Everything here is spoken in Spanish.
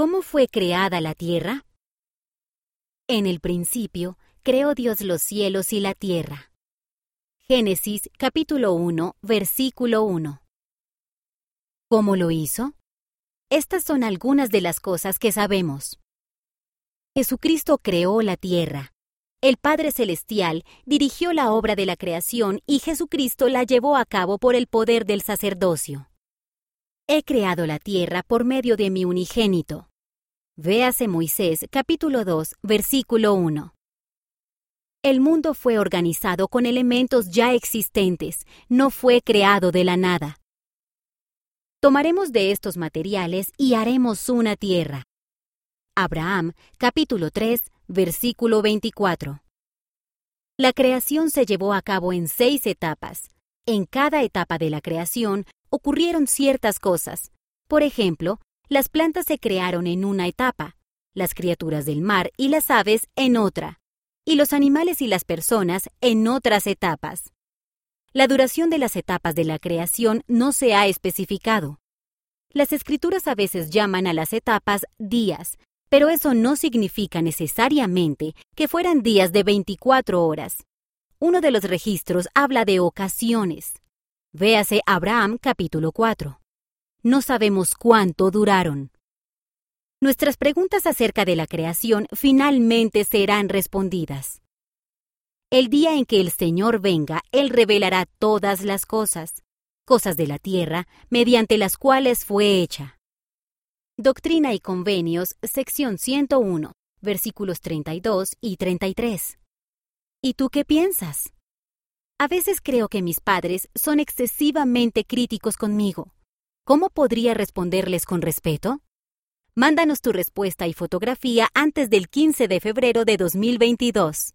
¿Cómo fue creada la tierra? En el principio, creó Dios los cielos y la tierra. Génesis capítulo 1, versículo 1. ¿Cómo lo hizo? Estas son algunas de las cosas que sabemos. Jesucristo creó la tierra. El Padre Celestial dirigió la obra de la creación y Jesucristo la llevó a cabo por el poder del sacerdocio. He creado la tierra por medio de mi unigénito. Véase Moisés capítulo 2 versículo 1. El mundo fue organizado con elementos ya existentes, no fue creado de la nada. Tomaremos de estos materiales y haremos una tierra. Abraham capítulo 3 versículo 24. La creación se llevó a cabo en seis etapas. En cada etapa de la creación ocurrieron ciertas cosas. Por ejemplo, las plantas se crearon en una etapa, las criaturas del mar y las aves en otra, y los animales y las personas en otras etapas. La duración de las etapas de la creación no se ha especificado. Las escrituras a veces llaman a las etapas días, pero eso no significa necesariamente que fueran días de 24 horas. Uno de los registros habla de ocasiones. Véase Abraham capítulo 4. No sabemos cuánto duraron. Nuestras preguntas acerca de la creación finalmente serán respondidas. El día en que el Señor venga, Él revelará todas las cosas, cosas de la tierra, mediante las cuales fue hecha. Doctrina y Convenios, sección 101, versículos 32 y 33. ¿Y tú qué piensas? A veces creo que mis padres son excesivamente críticos conmigo. ¿Cómo podría responderles con respeto? Mándanos tu respuesta y fotografía antes del 15 de febrero de 2022.